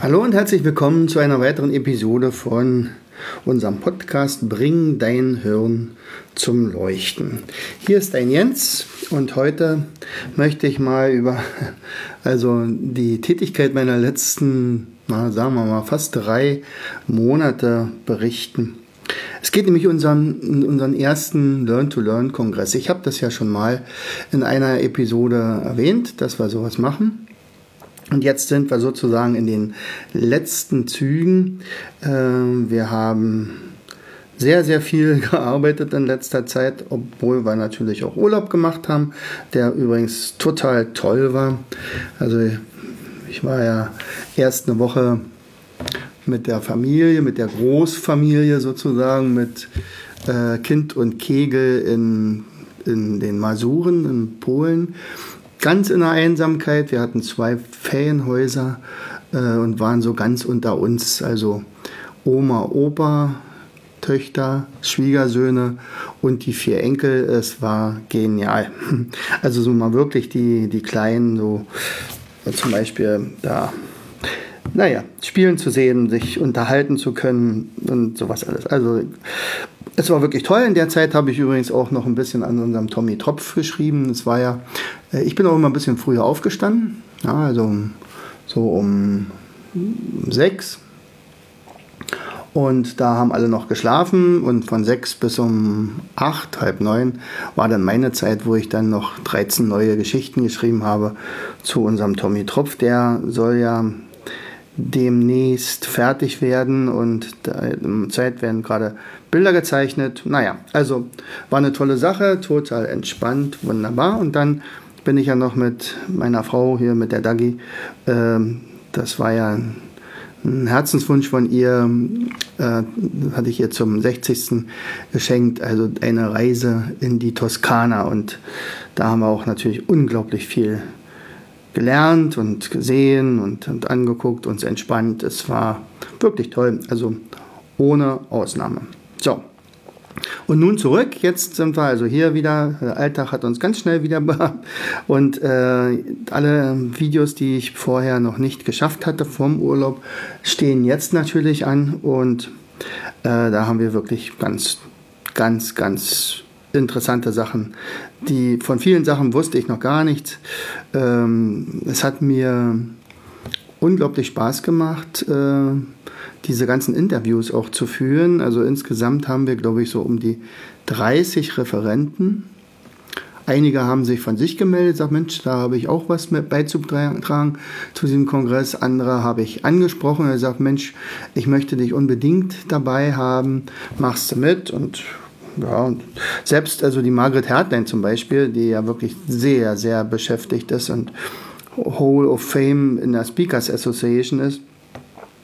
Hallo und herzlich willkommen zu einer weiteren Episode von unserem Podcast Bring dein Hirn zum Leuchten. Hier ist dein Jens und heute möchte ich mal über also die Tätigkeit meiner letzten, na, sagen wir mal, fast drei Monate berichten. Es geht nämlich um unseren, unseren ersten Learn-to-Learn-Kongress. Ich habe das ja schon mal in einer Episode erwähnt, dass wir sowas machen. Und jetzt sind wir sozusagen in den letzten Zügen. Ähm, wir haben sehr, sehr viel gearbeitet in letzter Zeit, obwohl wir natürlich auch Urlaub gemacht haben, der übrigens total toll war. Also ich war ja erst eine Woche mit der Familie, mit der Großfamilie sozusagen, mit äh, Kind und Kegel in, in den Masuren in Polen ganz in der Einsamkeit. Wir hatten zwei Ferienhäuser äh, und waren so ganz unter uns. Also Oma, Opa, Töchter, Schwiegersöhne und die vier Enkel. Es war genial. Also so mal wirklich die, die Kleinen, so zum Beispiel da, naja, spielen zu sehen, sich unterhalten zu können und sowas alles. Also es war wirklich toll. In der Zeit habe ich übrigens auch noch ein bisschen an unserem Tommy Tropf geschrieben. Es war ja, äh, ich bin auch immer ein bisschen früher aufgestanden. Ja, also so um sechs. Und da haben alle noch geschlafen und von sechs bis um acht, halb neun war dann meine Zeit, wo ich dann noch 13 neue Geschichten geschrieben habe zu unserem Tommy Tropf. Der soll ja demnächst fertig werden und Zeit werden gerade Bilder gezeichnet. Naja, also war eine tolle Sache, total entspannt, wunderbar. Und dann bin ich ja noch mit meiner Frau hier, mit der Dagi, ähm, das war ja ein Herzenswunsch von ihr, äh, hatte ich ihr zum 60. geschenkt, also eine Reise in die Toskana. Und da haben wir auch natürlich unglaublich viel gelernt und gesehen und, und angeguckt, uns entspannt. Es war wirklich toll, also ohne Ausnahme. So. Und nun zurück, jetzt sind wir also hier wieder, der Alltag hat uns ganz schnell wieder und äh, alle Videos, die ich vorher noch nicht geschafft hatte vom Urlaub, stehen jetzt natürlich an und äh, da haben wir wirklich ganz, ganz, ganz interessante Sachen. Die von vielen Sachen wusste ich noch gar nichts. Ähm, es hat mir unglaublich Spaß gemacht, äh, diese ganzen Interviews auch zu führen. Also insgesamt haben wir, glaube ich, so um die 30 Referenten. Einige haben sich von sich gemeldet, sagt Mensch, da habe ich auch was mit beizutragen zu diesem Kongress. Andere habe ich angesprochen. Er sagt, Mensch, ich möchte dich unbedingt dabei haben, machst du mit und ja, selbst also die Margaret Hertlein zum Beispiel, die ja wirklich sehr, sehr beschäftigt ist und Hall of Fame in der Speakers Association ist,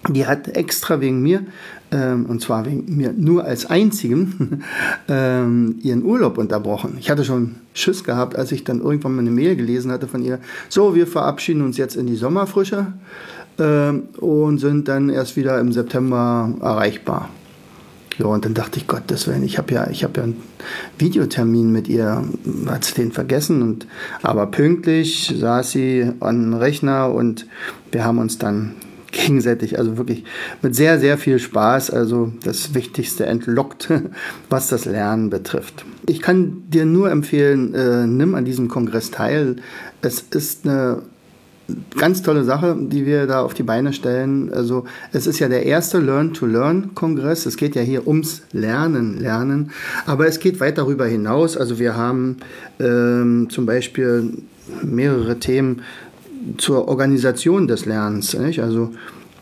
die hat extra wegen mir, ähm, und zwar wegen mir nur als einzigem, ähm, ihren Urlaub unterbrochen. Ich hatte schon Schiss gehabt, als ich dann irgendwann mal eine Mail gelesen hatte von ihr. So, wir verabschieden uns jetzt in die Sommerfrische ähm, und sind dann erst wieder im September erreichbar. Ja, und dann dachte ich, Gottes Willen, ich habe ja, ich habe ja einen Videotermin mit ihr, hat sie den vergessen und aber pünktlich saß sie an dem Rechner und wir haben uns dann gegenseitig, also wirklich mit sehr, sehr viel Spaß, also das Wichtigste entlockt, was das Lernen betrifft. Ich kann dir nur empfehlen, äh, nimm an diesem Kongress teil. Es ist eine ganz tolle Sache, die wir da auf die Beine stellen. Also es ist ja der erste Learn-to-Learn-Kongress. Es geht ja hier ums Lernen, Lernen. Aber es geht weit darüber hinaus. Also wir haben ähm, zum Beispiel mehrere Themen zur Organisation des Lernens. Nicht? Also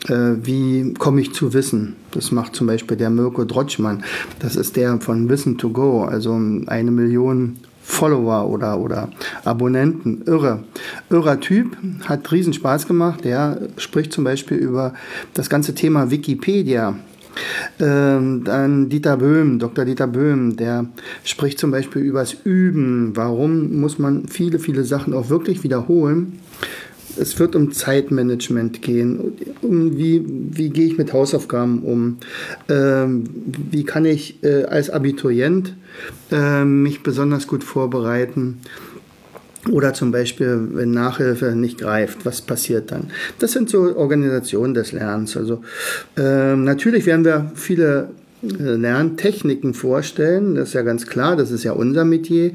äh, wie komme ich zu Wissen? Das macht zum Beispiel der Mirko Drotschmann. Das ist der von Wissen to Go, also eine Million Follower oder, oder Abonnenten. Irre. Irrer Typ, hat riesen Spaß gemacht. Der spricht zum Beispiel über das ganze Thema Wikipedia. Ähm, dann Dieter Böhm, Dr. Dieter Böhm, der spricht zum Beispiel über das Üben. Warum muss man viele, viele Sachen auch wirklich wiederholen? Es wird um Zeitmanagement gehen. Um wie, wie gehe ich mit Hausaufgaben um? Ähm, wie kann ich äh, als Abiturient äh, mich besonders gut vorbereiten? Oder zum Beispiel, wenn Nachhilfe nicht greift, was passiert dann? Das sind so Organisationen des Lernens. Also äh, natürlich werden wir viele äh, Lerntechniken vorstellen, das ist ja ganz klar, das ist ja unser Metier.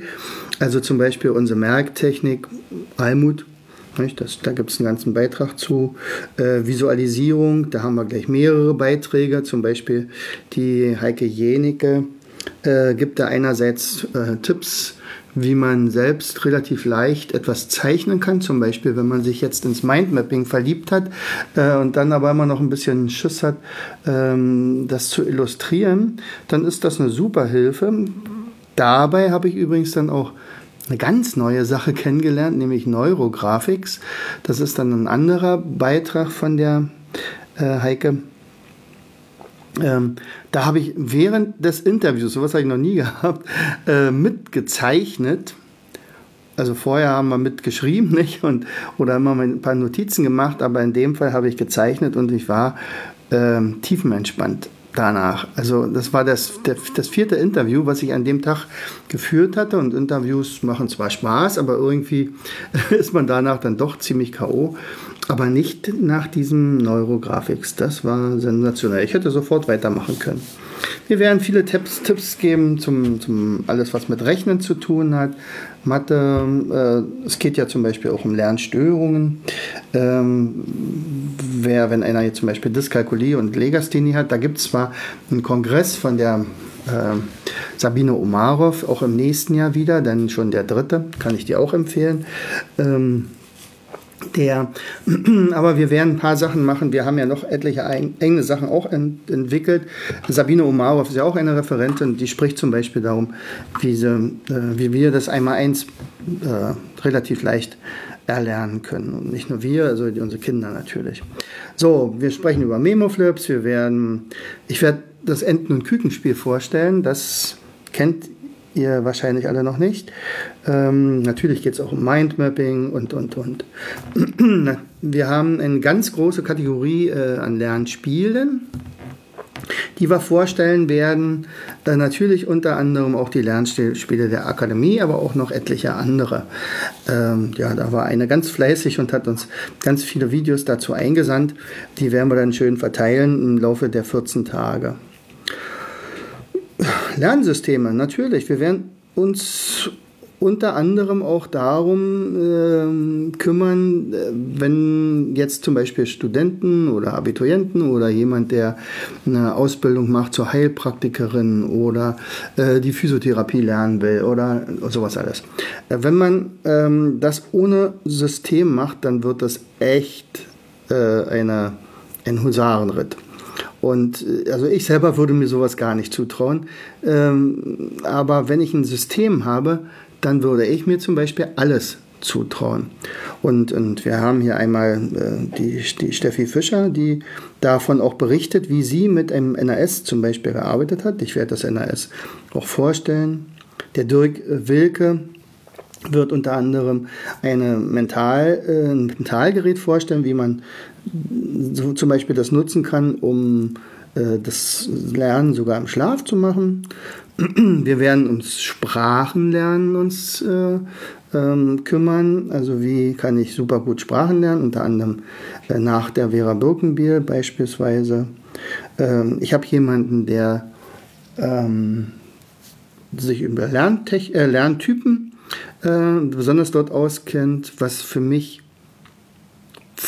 Also zum Beispiel unsere Merktechnik, Almut, das, da gibt es einen ganzen Beitrag zu. Äh, Visualisierung, da haben wir gleich mehrere Beiträge, zum Beispiel die Heike Jenicke äh, gibt da einerseits äh, Tipps wie man selbst relativ leicht etwas zeichnen kann. Zum Beispiel, wenn man sich jetzt ins Mindmapping verliebt hat äh, und dann aber immer noch ein bisschen Schiss hat, ähm, das zu illustrieren, dann ist das eine super Hilfe. Dabei habe ich übrigens dann auch eine ganz neue Sache kennengelernt, nämlich Neurographics. Das ist dann ein anderer Beitrag von der äh, Heike. Ähm, da habe ich während des Interviews, sowas habe ich noch nie gehabt, äh, mitgezeichnet. Also vorher haben wir mitgeschrieben, nicht? Und, oder immer ein paar Notizen gemacht, aber in dem Fall habe ich gezeichnet und ich war äh, tiefenentspannt danach. Also das war das, das vierte Interview, was ich an dem Tag geführt hatte. Und Interviews machen zwar Spaß, aber irgendwie ist man danach dann doch ziemlich KO. Aber nicht nach diesem Neurographics. Das war sensationell. Ich hätte sofort weitermachen können. Wir werden viele Tipps, Tipps geben zum, zum alles, was mit Rechnen zu tun hat. Mathe, äh, es geht ja zum Beispiel auch um Lernstörungen. Ähm, wer, wenn einer jetzt zum Beispiel Dyskalkulie und Legasthenie hat, da gibt es zwar einen Kongress von der äh, Sabine Omarov, auch im nächsten Jahr wieder, dann schon der dritte, kann ich dir auch empfehlen. Ähm, der, aber wir werden ein paar Sachen machen. Wir haben ja noch etliche enge Sachen auch ent entwickelt. Sabine Omarov ist ja auch eine Referentin, die spricht zum Beispiel darum, wie, sie, äh, wie wir das einmal eins äh, relativ leicht erlernen können. Und nicht nur wir, also unsere Kinder natürlich. So, wir sprechen über Memoflips. Wir werden, ich werde das Enten- und Kükenspiel vorstellen. Das kennt ihr wahrscheinlich alle noch nicht. Ähm, natürlich geht es auch um Mindmapping und, und, und. Wir haben eine ganz große Kategorie äh, an Lernspielen, die wir vorstellen werden. Äh, natürlich unter anderem auch die Lernspiele der Akademie, aber auch noch etliche andere. Ähm, ja, da war eine ganz fleißig und hat uns ganz viele Videos dazu eingesandt. Die werden wir dann schön verteilen im Laufe der 14 Tage. Lernsysteme, natürlich. Wir werden uns unter anderem auch darum äh, kümmern, wenn jetzt zum Beispiel Studenten oder Abiturienten oder jemand, der eine Ausbildung macht zur Heilpraktikerin oder äh, die Physiotherapie lernen will oder sowas alles. Äh, wenn man ähm, das ohne System macht, dann wird das echt äh, eine, ein Husarenritt. Und äh, also ich selber würde mir sowas gar nicht zutrauen. Ähm, aber wenn ich ein System habe, dann würde ich mir zum Beispiel alles zutrauen. Und, und wir haben hier einmal äh, die, die Steffi Fischer, die davon auch berichtet, wie sie mit einem NAS zum Beispiel gearbeitet hat. Ich werde das NAS auch vorstellen. Der Dirk Wilke wird unter anderem eine Mental, äh, ein Mentalgerät vorstellen, wie man so zum Beispiel das nutzen kann, um äh, das Lernen sogar im Schlaf zu machen. Wir werden uns Sprachenlernen uns äh, ähm, kümmern. Also wie kann ich super gut Sprachen lernen, unter anderem äh, nach der Vera Birkenbiel beispielsweise. Ähm, ich habe jemanden, der ähm, sich über Lerntech äh, Lerntypen äh, besonders dort auskennt, was für mich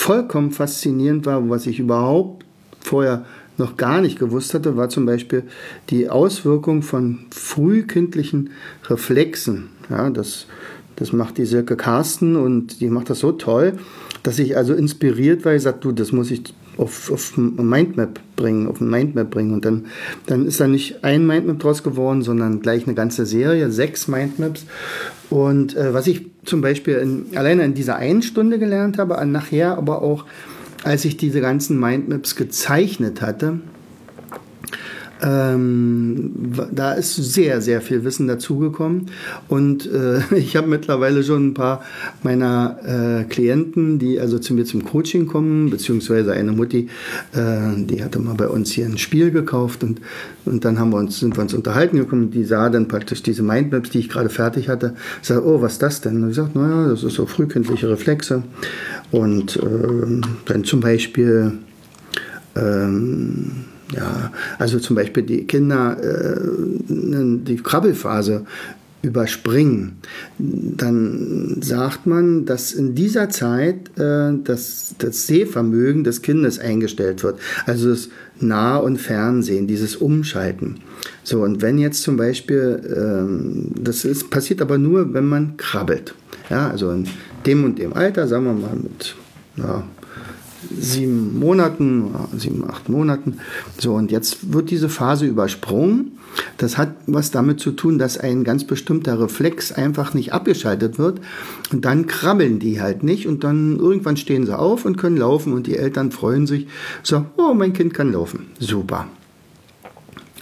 vollkommen faszinierend war, was ich überhaupt vorher noch gar nicht gewusst hatte, war zum Beispiel die Auswirkung von frühkindlichen Reflexen. Ja, das, das macht die Silke Carsten und die macht das so toll, dass ich also inspiriert war. Ich sagte, du, das muss ich auf, auf Mindmap bringen, auf ein Mindmap bringen. Und dann, dann ist da nicht ein Mindmap draus geworden, sondern gleich eine ganze Serie, sechs Mindmaps. Und äh, was ich zum Beispiel in, alleine in dieser einen Stunde gelernt habe, nachher aber auch, als ich diese ganzen Mindmaps gezeichnet hatte, ähm, da ist sehr, sehr viel Wissen dazugekommen. Und äh, ich habe mittlerweile schon ein paar meiner äh, Klienten, die also zu mir zum Coaching kommen, beziehungsweise eine Mutti, äh, die hatte mal bei uns hier ein Spiel gekauft und, und dann haben wir uns, sind wir uns unterhalten gekommen. Die sah dann praktisch diese Mindmaps, die ich gerade fertig hatte, sagt, oh, was ist das denn? Und ich sagte, naja, das ist so frühkindliche Reflexe. Und äh, dann zum Beispiel ähm, ja, also zum Beispiel die Kinder äh, die Krabbelphase überspringen, dann sagt man, dass in dieser Zeit äh, das, das Sehvermögen des Kindes eingestellt wird. Also das Nah- und Fernsehen, dieses Umschalten. So, und wenn jetzt zum Beispiel, ähm, das ist, passiert aber nur, wenn man krabbelt. Ja, also in dem und dem Alter, sagen wir mal mit ja, sieben Monaten, sieben, acht Monaten. So, und jetzt wird diese Phase übersprungen. Das hat was damit zu tun, dass ein ganz bestimmter Reflex einfach nicht abgeschaltet wird. Und dann krabbeln die halt nicht. Und dann irgendwann stehen sie auf und können laufen. Und die Eltern freuen sich. So, oh, mein Kind kann laufen. Super.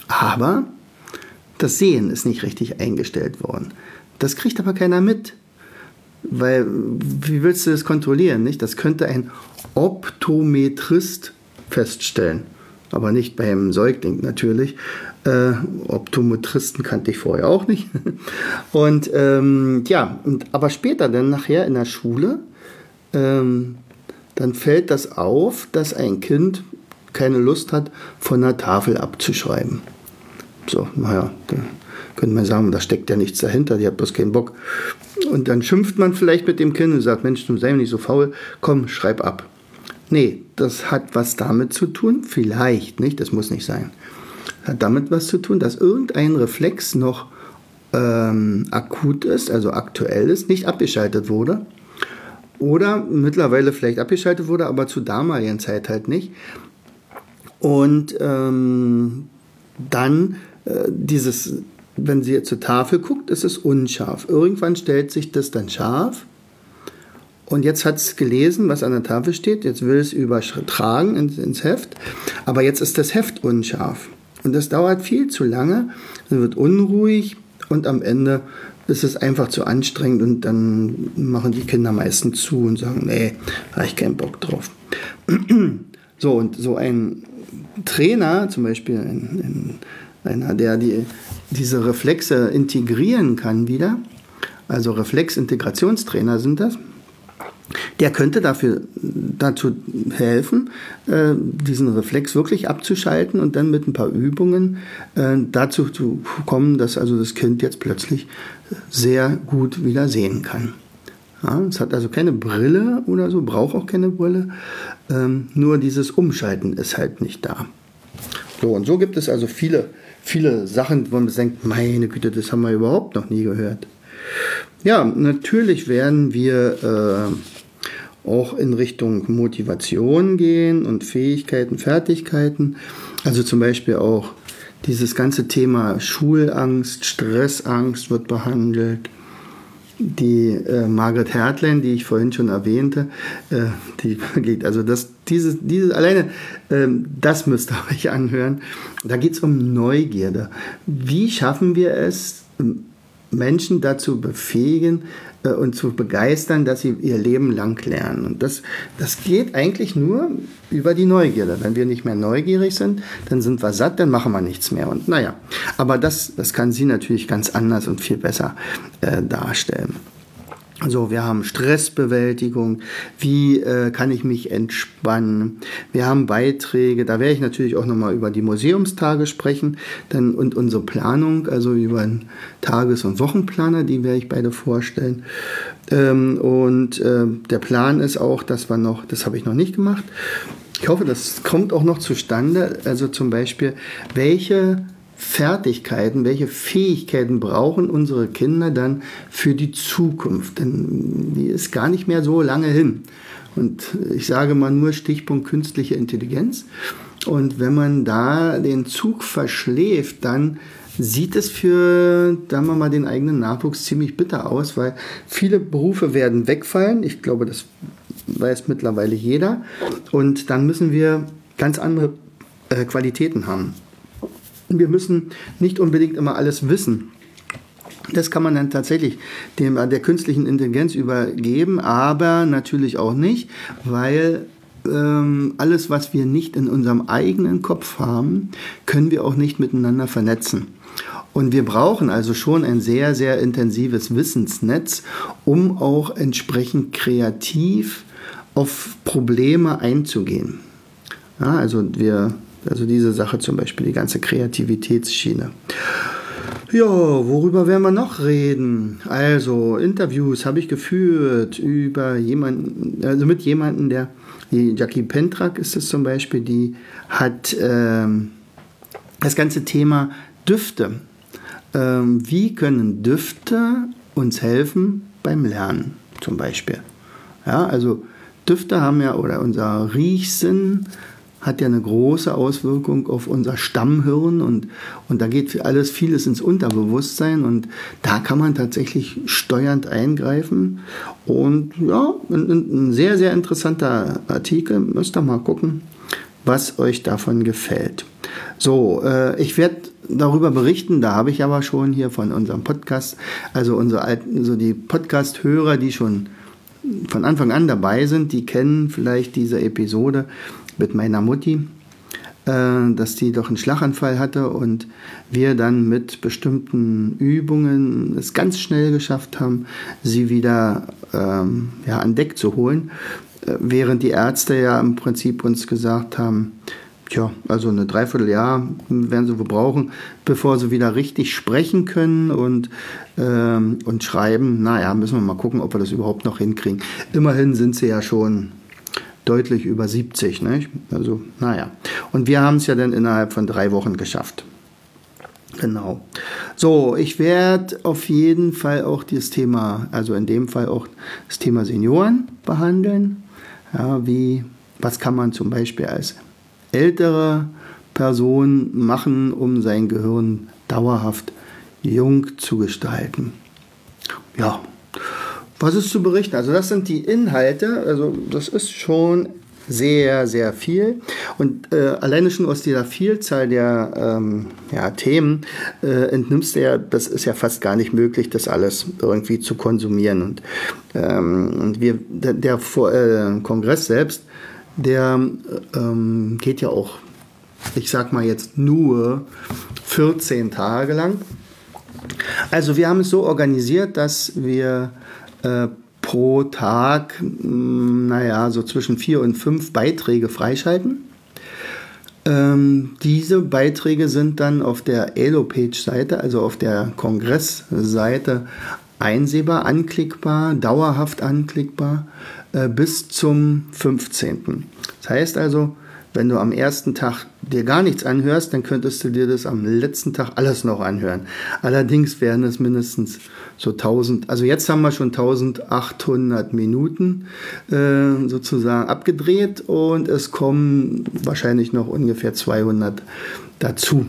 Aber das Sehen ist nicht richtig eingestellt worden. Das kriegt aber keiner mit. Weil, wie willst du das kontrollieren? Nicht? Das könnte ein Optometrist feststellen. Aber nicht beim Säugling natürlich. Äh, Optometristen kannte ich vorher auch nicht. Und ähm, ja, und, aber später dann nachher in der Schule, ähm, dann fällt das auf, dass ein Kind keine Lust hat, von der Tafel abzuschreiben. So, naja, könnte man sagen, da steckt ja nichts dahinter, die hat bloß keinen Bock. Und dann schimpft man vielleicht mit dem Kind und sagt, Mensch, du sei nicht so faul, komm, schreib ab. Nee, das hat was damit zu tun, vielleicht nicht, das muss nicht sein. Hat damit was zu tun, dass irgendein Reflex noch ähm, akut ist, also aktuell ist, nicht abgeschaltet wurde. Oder mittlerweile vielleicht abgeschaltet wurde, aber zu damaligen Zeit halt nicht. Und ähm, dann äh, dieses wenn sie zur Tafel guckt, ist es unscharf. Irgendwann stellt sich das dann scharf. Und jetzt hat es gelesen, was an der Tafel steht. Jetzt will es übertragen ins, Heft. Aber jetzt ist das Heft unscharf. Und das dauert viel zu lange. Dann wird unruhig und am Ende ist es einfach zu anstrengend und dann machen die Kinder meistens zu und sagen, nee, habe ich keinen Bock drauf. so, und so ein Trainer, zum Beispiel ein, ein, einer, der die diese Reflexe integrieren kann wieder, also Reflexintegrationstrainer sind das, der könnte dafür, dazu helfen, äh, diesen Reflex wirklich abzuschalten und dann mit ein paar Übungen äh, dazu zu kommen, dass also das Kind jetzt plötzlich sehr gut wieder sehen kann. Ja, es hat also keine Brille oder so, braucht auch keine Brille, ähm, nur dieses Umschalten ist halt nicht da. So, und so gibt es also viele viele Sachen, wo man denkt, meine Güte, das haben wir überhaupt noch nie gehört. Ja, natürlich werden wir äh, auch in Richtung Motivation gehen und Fähigkeiten, Fertigkeiten. Also zum Beispiel auch dieses ganze Thema Schulangst, Stressangst wird behandelt die äh, Margaret Hertlein, die ich vorhin schon erwähnte, äh, die geht, also das, dieses, dieses alleine, äh, das müsst ihr euch anhören. Da geht es um Neugierde. Wie schaffen wir es, Menschen dazu befähigen äh, und zu begeistern, dass sie ihr Leben lang lernen. Und das, das geht eigentlich nur über die Neugierde. Wenn wir nicht mehr neugierig sind, dann sind wir satt, dann machen wir nichts mehr. Und naja, aber das, das kann sie natürlich ganz anders und viel besser äh, darstellen. So, wir haben Stressbewältigung, wie äh, kann ich mich entspannen. Wir haben Beiträge, da werde ich natürlich auch nochmal über die Museumstage sprechen. Dann, und unsere Planung, also über einen Tages- und Wochenplaner, die werde ich beide vorstellen. Ähm, und äh, der Plan ist auch, dass wir noch, das habe ich noch nicht gemacht, ich hoffe, das kommt auch noch zustande, also zum Beispiel, welche Fertigkeiten, welche Fähigkeiten brauchen unsere Kinder dann für die Zukunft? Denn die ist gar nicht mehr so lange hin. Und ich sage mal nur Stichpunkt künstliche Intelligenz. Und wenn man da den Zug verschläft, dann sieht es für, sagen wir mal, den eigenen Nachwuchs ziemlich bitter aus, weil viele Berufe werden wegfallen. Ich glaube, das weiß mittlerweile jeder. Und dann müssen wir ganz andere äh, Qualitäten haben. Wir müssen nicht unbedingt immer alles wissen. Das kann man dann tatsächlich dem, der künstlichen Intelligenz übergeben, aber natürlich auch nicht, weil ähm, alles, was wir nicht in unserem eigenen Kopf haben, können wir auch nicht miteinander vernetzen. Und wir brauchen also schon ein sehr, sehr intensives Wissensnetz, um auch entsprechend kreativ auf Probleme einzugehen. Ja, also wir, also diese Sache zum Beispiel, die ganze Kreativitätsschiene. Ja, worüber werden wir noch reden? Also, Interviews habe ich geführt über jemanden, also mit jemandem, der, die Jackie Pentrak ist es zum Beispiel, die hat ähm, das ganze Thema Düfte. Ähm, wie können Düfte uns helfen beim Lernen, zum Beispiel? Ja, also Düfte haben ja, oder unser Riechsinn hat ja eine große Auswirkung auf unser Stammhirn und, und da geht alles vieles ins Unterbewusstsein und da kann man tatsächlich steuernd eingreifen. Und ja, ein, ein sehr, sehr interessanter Artikel. Müsst ihr mal gucken, was euch davon gefällt. So, äh, ich werde darüber berichten, da habe ich aber schon hier von unserem Podcast, also unsere alten, so die Podcast-Hörer, die schon von Anfang an dabei sind, die kennen vielleicht diese Episode mit meiner Mutti, äh, dass die doch einen Schlaganfall hatte und wir dann mit bestimmten Übungen es ganz schnell geschafft haben, sie wieder ähm, ja, an Deck zu holen, äh, während die Ärzte ja im Prinzip uns gesagt haben, Tja, also eine Dreivierteljahr werden sie wohl brauchen, bevor sie wieder richtig sprechen können und, ähm, und schreiben. Naja, müssen wir mal gucken, ob wir das überhaupt noch hinkriegen. Immerhin sind sie ja schon deutlich über 70. Nicht? Also, naja. Und wir haben es ja dann innerhalb von drei Wochen geschafft. Genau. So, ich werde auf jeden Fall auch das Thema, also in dem Fall auch das Thema Senioren behandeln. Ja, wie, was kann man zum Beispiel als ältere Person machen, um sein Gehirn dauerhaft jung zu gestalten? Ja, was ist zu berichten? Also das sind die Inhalte, also das ist schon sehr, sehr viel. Und äh, alleine schon aus dieser Vielzahl der ähm, ja, Themen äh, entnimmst du ja, das ist ja fast gar nicht möglich, das alles irgendwie zu konsumieren. Und, ähm, und wir, der, der äh, Kongress selbst, der ähm, geht ja auch, ich sag mal jetzt nur 14 Tage lang. Also wir haben es so organisiert, dass wir äh, pro Tag, hm, naja, so zwischen vier und fünf Beiträge freischalten. Ähm, diese Beiträge sind dann auf der Elo-Page-Seite, also auf der Kongressseite, einsehbar, anklickbar, dauerhaft anklickbar äh, bis zum 15. Das heißt also, wenn du am ersten Tag dir gar nichts anhörst, dann könntest du dir das am letzten Tag alles noch anhören. Allerdings wären es mindestens so 1000, also jetzt haben wir schon 1800 Minuten äh, sozusagen abgedreht und es kommen wahrscheinlich noch ungefähr 200 dazu.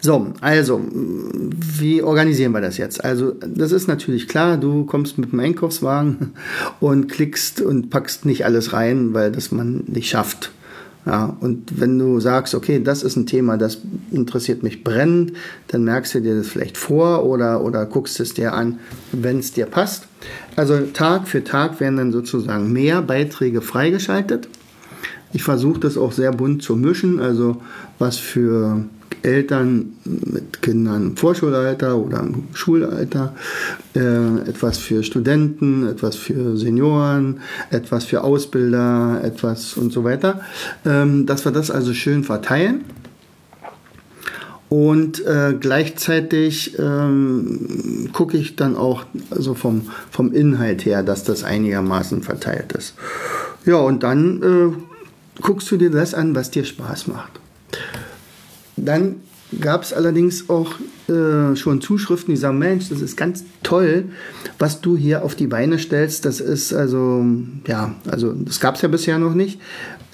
So, also, wie organisieren wir das jetzt? Also, das ist natürlich klar, du kommst mit dem Einkaufswagen und klickst und packst nicht alles rein, weil das man nicht schafft. Ja, und wenn du sagst, okay, das ist ein Thema, das interessiert mich brennend, dann merkst du dir das vielleicht vor oder, oder guckst es dir an, wenn es dir passt. Also Tag für Tag werden dann sozusagen mehr Beiträge freigeschaltet. Ich versuche das auch sehr bunt zu mischen, also was für Eltern mit Kindern im Vorschulalter oder im Schulalter, äh, etwas für Studenten, etwas für Senioren, etwas für Ausbilder, etwas und so weiter, ähm, dass wir das also schön verteilen. Und äh, gleichzeitig ähm, gucke ich dann auch also vom, vom Inhalt her, dass das einigermaßen verteilt ist. Ja, und dann äh, guckst du dir das an, was dir Spaß macht. Dann gab es allerdings auch äh, schon Zuschriften, die sagen, Mensch, das ist ganz toll, was du hier auf die Beine stellst. Das ist also, ja, also das gab es ja bisher noch nicht.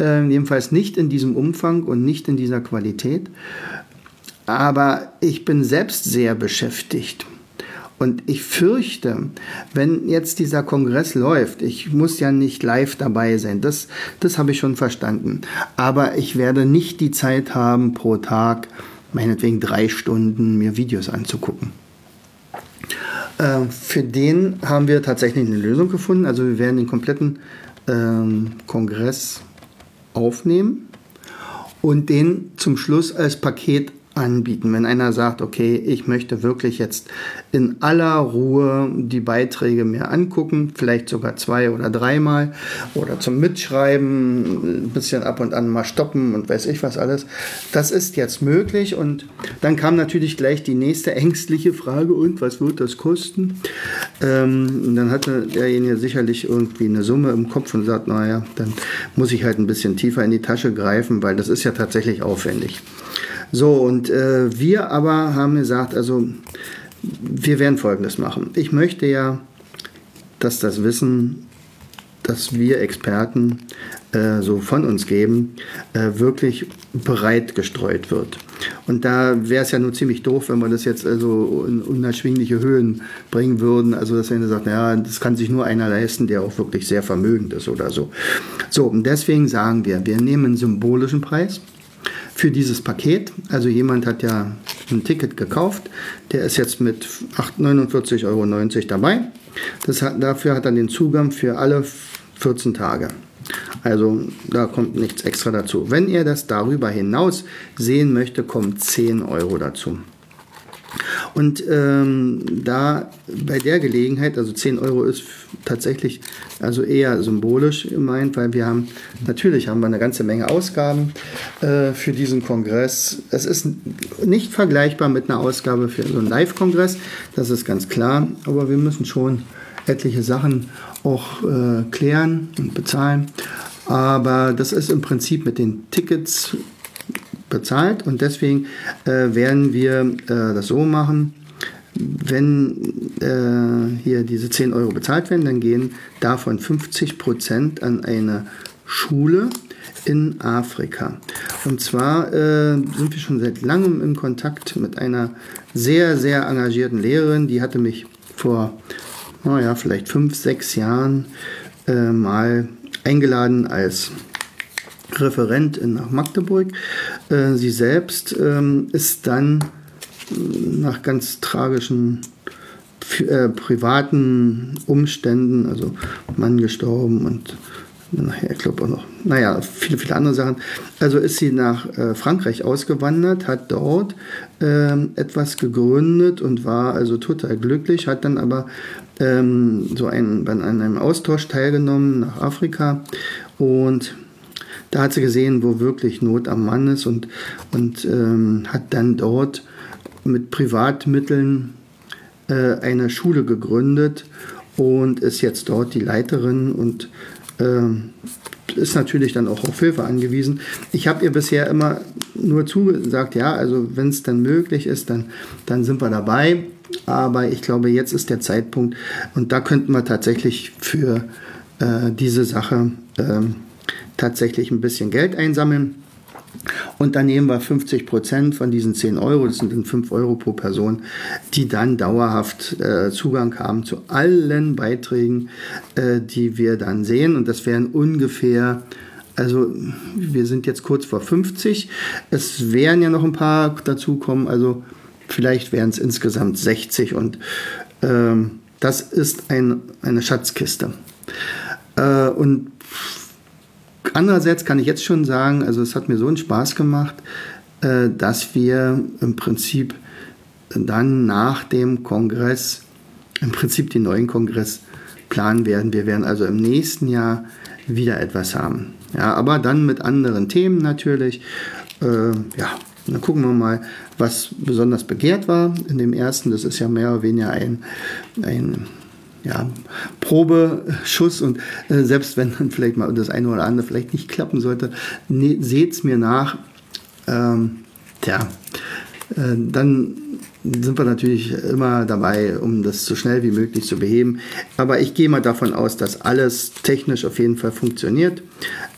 Äh, jedenfalls nicht in diesem Umfang und nicht in dieser Qualität. Aber ich bin selbst sehr beschäftigt. Und ich fürchte, wenn jetzt dieser Kongress läuft, ich muss ja nicht live dabei sein, das, das habe ich schon verstanden. Aber ich werde nicht die Zeit haben, pro Tag meinetwegen drei Stunden mir Videos anzugucken. Äh, für den haben wir tatsächlich eine Lösung gefunden. Also wir werden den kompletten ähm, Kongress aufnehmen und den zum Schluss als Paket anbieten. Wenn einer sagt, okay, ich möchte wirklich jetzt in aller Ruhe die Beiträge mir angucken, vielleicht sogar zwei oder dreimal oder zum Mitschreiben, ein bisschen ab und an mal stoppen und weiß ich was alles. Das ist jetzt möglich und dann kam natürlich gleich die nächste ängstliche Frage und was wird das kosten? Ähm, dann hatte derjenige sicherlich irgendwie eine Summe im Kopf und sagt, naja, dann muss ich halt ein bisschen tiefer in die Tasche greifen, weil das ist ja tatsächlich aufwendig. So, und äh, wir aber haben gesagt, also wir werden Folgendes machen. Ich möchte ja, dass das Wissen, das wir Experten äh, so von uns geben, äh, wirklich breit gestreut wird. Und da wäre es ja nur ziemlich doof, wenn wir das jetzt also in unerschwingliche Höhen bringen würden. Also dass einer sagt, ja, das kann sich nur einer leisten, der auch wirklich sehr vermögend ist oder so. So, und deswegen sagen wir, wir nehmen einen symbolischen Preis für dieses Paket. Also jemand hat ja ein Ticket gekauft, der ist jetzt mit 49,90 Euro dabei. Das hat, dafür hat er den Zugang für alle 14 Tage. Also da kommt nichts extra dazu. Wenn ihr das darüber hinaus sehen möchte, kommen 10 Euro dazu. Und ähm, da bei der Gelegenheit, also 10 Euro ist tatsächlich also eher symbolisch gemeint, weil wir haben, natürlich haben wir eine ganze Menge Ausgaben äh, für diesen Kongress. Es ist nicht vergleichbar mit einer Ausgabe für so einen Live-Kongress, das ist ganz klar, aber wir müssen schon etliche Sachen auch äh, klären und bezahlen. Aber das ist im Prinzip mit den Tickets bezahlt und deswegen äh, werden wir äh, das so machen, wenn äh, hier diese 10 Euro bezahlt werden, dann gehen davon 50 Prozent an eine Schule in Afrika. Und zwar äh, sind wir schon seit langem in Kontakt mit einer sehr, sehr engagierten Lehrerin, die hatte mich vor, naja, vielleicht fünf, sechs Jahren äh, mal eingeladen als Referent nach Magdeburg. Äh, sie selbst ähm, ist dann nach ganz tragischen äh, privaten Umständen, also Mann gestorben und nachher, ich glaube auch noch, naja, viele, viele andere Sachen. Also ist sie nach äh, Frankreich ausgewandert, hat dort äh, etwas gegründet und war also total glücklich, hat dann aber ähm, so ein, an einem Austausch teilgenommen nach Afrika und da hat sie gesehen, wo wirklich Not am Mann ist und, und ähm, hat dann dort mit Privatmitteln äh, eine Schule gegründet und ist jetzt dort die Leiterin und äh, ist natürlich dann auch auf Hilfe angewiesen. Ich habe ihr bisher immer nur zugesagt, ja, also wenn es dann möglich ist, dann, dann sind wir dabei. Aber ich glaube, jetzt ist der Zeitpunkt und da könnten wir tatsächlich für äh, diese Sache äh, tatsächlich ein bisschen Geld einsammeln. Und dann nehmen wir 50 Prozent von diesen 10 Euro, das sind dann 5 Euro pro Person, die dann dauerhaft äh, Zugang haben zu allen Beiträgen, äh, die wir dann sehen. Und das wären ungefähr, also wir sind jetzt kurz vor 50. Es werden ja noch ein paar dazukommen, also vielleicht wären es insgesamt 60. Und ähm, das ist ein, eine Schatzkiste. Äh, und Andererseits kann ich jetzt schon sagen, also es hat mir so einen Spaß gemacht, äh, dass wir im Prinzip dann nach dem Kongress im Prinzip den neuen Kongress planen werden. Wir werden also im nächsten Jahr wieder etwas haben. Ja, aber dann mit anderen Themen natürlich. Äh, ja, dann gucken wir mal, was besonders begehrt war in dem ersten. Das ist ja mehr oder weniger ein, ein ja, Probeschuss und äh, selbst wenn dann vielleicht mal das eine oder andere vielleicht nicht klappen sollte, ne, seht es mir nach. Ähm, tja, äh, dann sind wir natürlich immer dabei, um das so schnell wie möglich zu beheben. Aber ich gehe mal davon aus, dass alles technisch auf jeden Fall funktioniert.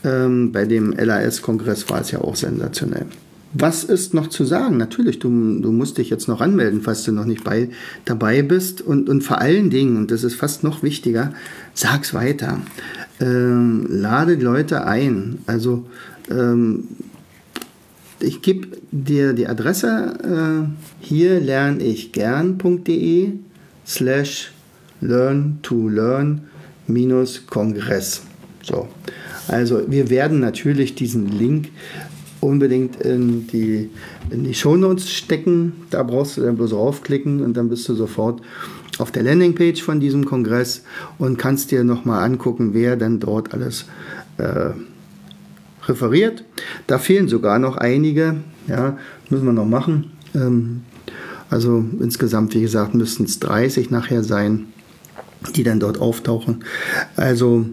Ähm, bei dem LAS-Kongress war es ja auch sensationell. Was ist noch zu sagen? Natürlich, du, du musst dich jetzt noch anmelden, falls du noch nicht bei, dabei bist. Und, und vor allen Dingen, und das ist fast noch wichtiger, sag's weiter. Ähm, lade Leute ein. Also ähm, ich gebe dir die Adresse äh, hier lerne ich gern.de slash learn to learn minus Kongress. So. Also wir werden natürlich diesen Link unbedingt in die, in die Shownotes stecken. Da brauchst du dann bloß raufklicken und dann bist du sofort auf der Landingpage von diesem Kongress und kannst dir nochmal angucken, wer denn dort alles äh, referiert. Da fehlen sogar noch einige, ja, müssen wir noch machen. Ähm, also insgesamt, wie gesagt, müssten es 30 nachher sein, die dann dort auftauchen. Also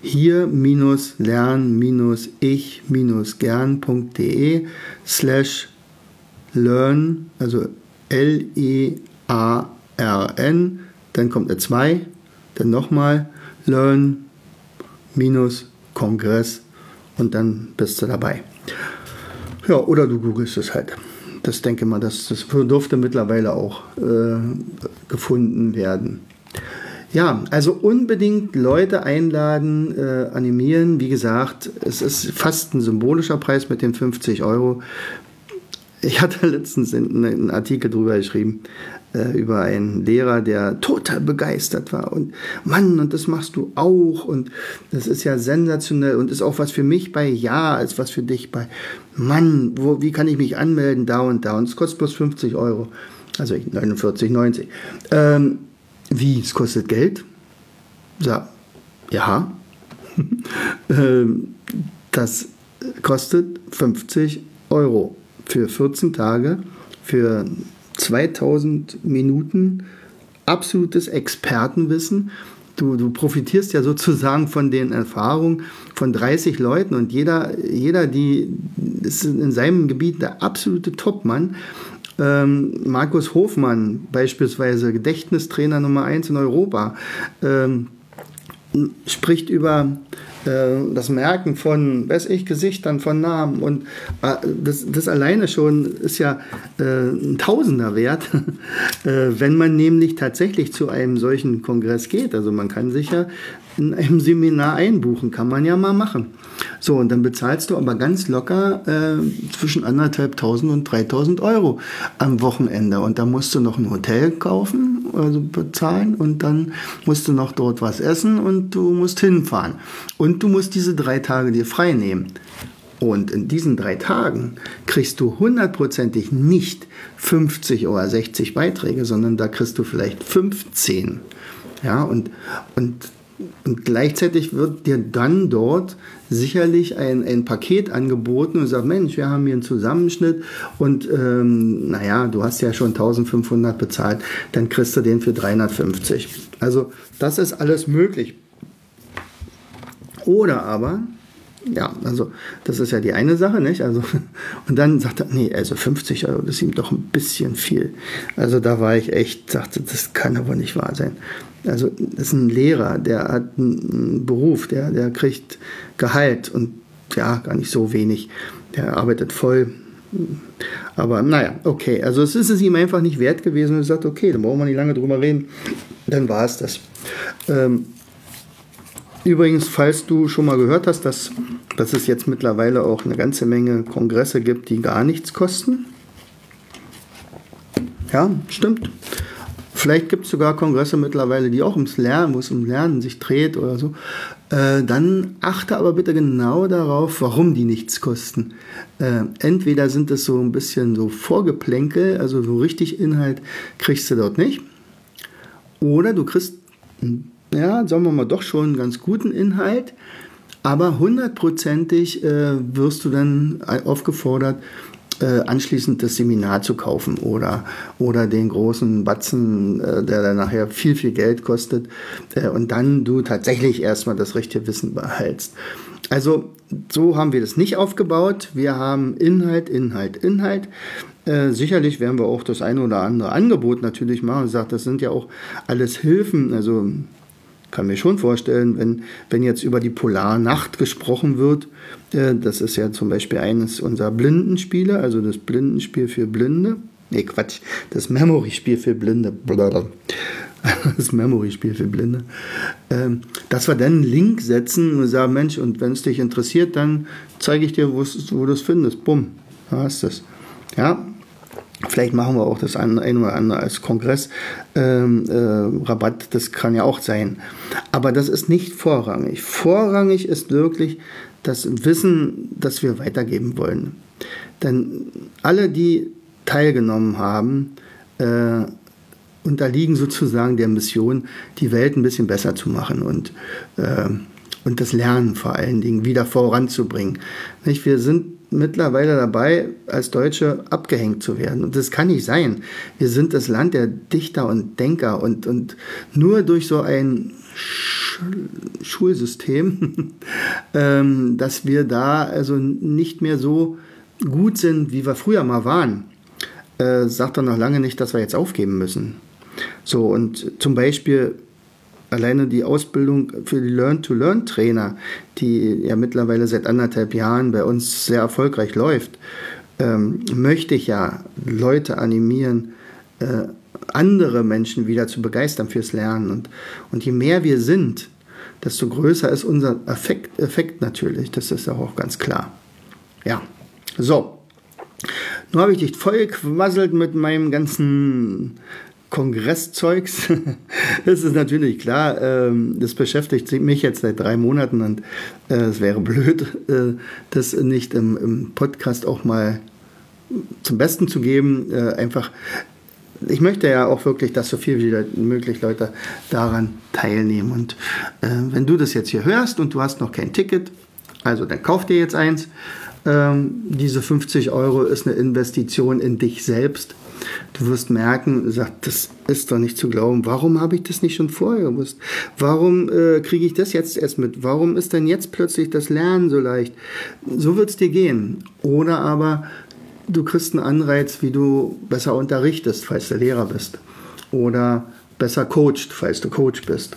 hier minus lern minus ich minus gern.de slash learn, also L-E-A-R-N, dann kommt eine 2, dann nochmal learn minus Kongress und dann bist du dabei. Ja, oder du googelst es halt. Das denke mal, das, das durfte mittlerweile auch äh, gefunden werden. Ja, also unbedingt Leute einladen, äh, animieren. Wie gesagt, es ist fast ein symbolischer Preis mit den 50 Euro. Ich hatte letztens einen Artikel drüber geschrieben, äh, über einen Lehrer, der total begeistert war. Und Mann, und das machst du auch. Und das ist ja sensationell und ist auch was für mich bei Ja, ist was für dich bei Mann, wo, wie kann ich mich anmelden, da und da. Und es kostet bloß 50 Euro. Also 49,90. Ähm, wie, es kostet Geld? So, ja. Ähm, das kostet 50 Euro für 14 Tage, für 2000 Minuten absolutes Expertenwissen. Du, du profitierst ja sozusagen von den Erfahrungen von 30 Leuten und jeder, jeder die ist in seinem Gebiet der absolute Topmann. Ähm, Markus Hofmann, beispielsweise Gedächtnistrainer Nummer 1 in Europa, ähm, spricht über äh, das Merken von, weiß ich, Gesichtern, von Namen und äh, das, das alleine schon ist ja äh, ein Tausender wert, äh, wenn man nämlich tatsächlich zu einem solchen Kongress geht. Also man kann sich ja in einem Seminar einbuchen, kann man ja mal machen. So, und dann bezahlst du aber ganz locker äh, zwischen anderthalb tausend und dreitausend Euro am Wochenende. Und da musst du noch ein Hotel kaufen, also bezahlen und dann musst du noch dort was essen und du musst hinfahren. Und du musst diese drei Tage dir frei nehmen. Und in diesen drei Tagen kriegst du hundertprozentig nicht 50 oder 60 Beiträge, sondern da kriegst du vielleicht 15. Ja, und, und und gleichzeitig wird dir dann dort sicherlich ein, ein Paket angeboten und sagt, Mensch, wir haben hier einen Zusammenschnitt und ähm, naja, du hast ja schon 1500 bezahlt, dann kriegst du den für 350. Also das ist alles möglich. Oder aber, ja, also das ist ja die eine Sache, nicht? Also, und dann sagt er, nee, also 50 Euro, das ist ihm doch ein bisschen viel. Also da war ich echt, sagte, das kann aber nicht wahr sein. Also das ist ein Lehrer, der hat einen Beruf, der, der kriegt Gehalt und ja, gar nicht so wenig. Der arbeitet voll. Aber naja, okay. Also es ist es ihm einfach nicht wert gewesen und er sagt, okay, dann brauchen wir nicht lange drüber reden. Dann war es das. Ähm, übrigens, falls du schon mal gehört hast, dass, dass es jetzt mittlerweile auch eine ganze Menge Kongresse gibt, die gar nichts kosten. Ja, stimmt. Vielleicht gibt es sogar Kongresse mittlerweile, die auch ums Lernen, wo es um Lernen sich dreht oder so. Äh, dann achte aber bitte genau darauf, warum die nichts kosten. Äh, entweder sind es so ein bisschen so Vorgeplänkel, also so richtig Inhalt kriegst du dort nicht. Oder du kriegst, ja, sagen wir mal, doch schon einen ganz guten Inhalt, aber hundertprozentig äh, wirst du dann aufgefordert, äh, anschließend das Seminar zu kaufen oder, oder den großen Batzen, äh, der dann nachher viel, viel Geld kostet äh, und dann du tatsächlich erstmal das richtige Wissen behältst. Also so haben wir das nicht aufgebaut. Wir haben Inhalt, Inhalt, Inhalt. Äh, sicherlich werden wir auch das eine oder andere Angebot natürlich machen. Ich sage, das sind ja auch alles Hilfen. Also kann mir schon vorstellen, wenn, wenn jetzt über die Polarnacht gesprochen wird, äh, das ist ja zum Beispiel eines unserer Blindenspiele, also das Blindenspiel für Blinde. Nee, Quatsch, das Memory-Spiel für Blinde. Das Memory-Spiel für Blinde. Ähm, dass wir dann einen Link setzen und sagen, Mensch, und wenn es dich interessiert, dann zeige ich dir, wo du es findest. Bumm, da du es. Ja, Vielleicht machen wir auch das ein oder andere als Kongress ähm, äh, Rabatt, das kann ja auch sein. Aber das ist nicht vorrangig. Vorrangig ist wirklich das Wissen, das wir weitergeben wollen. Denn alle, die teilgenommen haben, äh, unterliegen sozusagen der Mission, die Welt ein bisschen besser zu machen und, äh, und das Lernen vor allen Dingen wieder voranzubringen. Nicht? Wir sind mittlerweile dabei, als Deutsche abgehängt zu werden. Und das kann nicht sein. Wir sind das Land der Dichter und Denker und, und nur durch so ein Sch Schulsystem, ähm, dass wir da also nicht mehr so gut sind, wie wir früher mal waren, äh, sagt doch noch lange nicht, dass wir jetzt aufgeben müssen. So, und zum Beispiel alleine die Ausbildung für die Learn-to-Learn-Trainer, die ja mittlerweile seit anderthalb Jahren bei uns sehr erfolgreich läuft, ähm, möchte ich ja Leute animieren, äh, andere Menschen wieder zu begeistern fürs Lernen. Und, und je mehr wir sind, desto größer ist unser Effekt, Effekt natürlich. Das ist auch ganz klar. Ja, so. Nun habe ich dich voll gequasselt mit meinem ganzen Kongresszeugs. das ist natürlich klar, ähm, das beschäftigt mich jetzt seit drei Monaten und äh, es wäre blöd, äh, das nicht im, Podcast auch mal zum Besten zu geben. Äh, einfach, ich möchte ja auch wirklich, dass so viel wie möglich Leute daran teilnehmen. Und wenn du das jetzt hier hörst und du hast noch kein Ticket, also dann kauf dir jetzt eins. Ähm, diese 50 Euro ist eine Investition in dich selbst Du wirst merken, sagt, das ist doch nicht zu glauben. Warum habe ich das nicht schon vorher gewusst? Warum äh, kriege ich das jetzt erst mit? Warum ist denn jetzt plötzlich das Lernen so leicht? So wird es dir gehen. Oder aber du kriegst einen Anreiz, wie du besser unterrichtest, falls du Lehrer bist. Oder besser coacht, falls du Coach bist.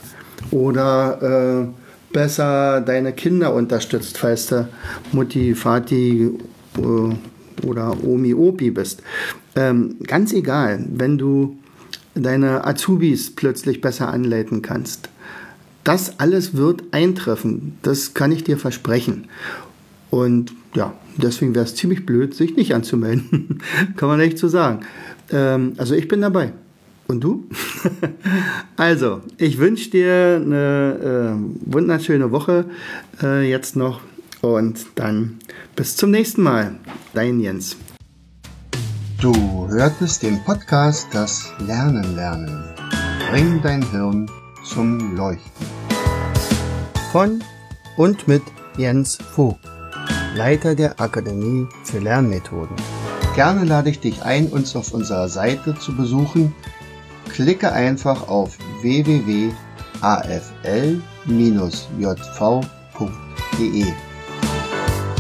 Oder äh, besser deine Kinder unterstützt, falls du Mutti, Vati äh, oder Omi, Opi bist. Ähm, ganz egal, wenn du deine Azubis plötzlich besser anleiten kannst. Das alles wird eintreffen, das kann ich dir versprechen. Und ja, deswegen wäre es ziemlich blöd, sich nicht anzumelden. kann man echt so sagen. Ähm, also ich bin dabei. Und du? also, ich wünsche dir eine äh, wunderschöne Woche äh, jetzt noch und dann bis zum nächsten Mal. Dein Jens. Du hörtest den Podcast Das Lernen lernen. Bring dein Hirn zum Leuchten. Von und mit Jens Vogt, Leiter der Akademie für Lernmethoden. Gerne lade ich dich ein, uns auf unserer Seite zu besuchen. Klicke einfach auf www.afl-jv.de.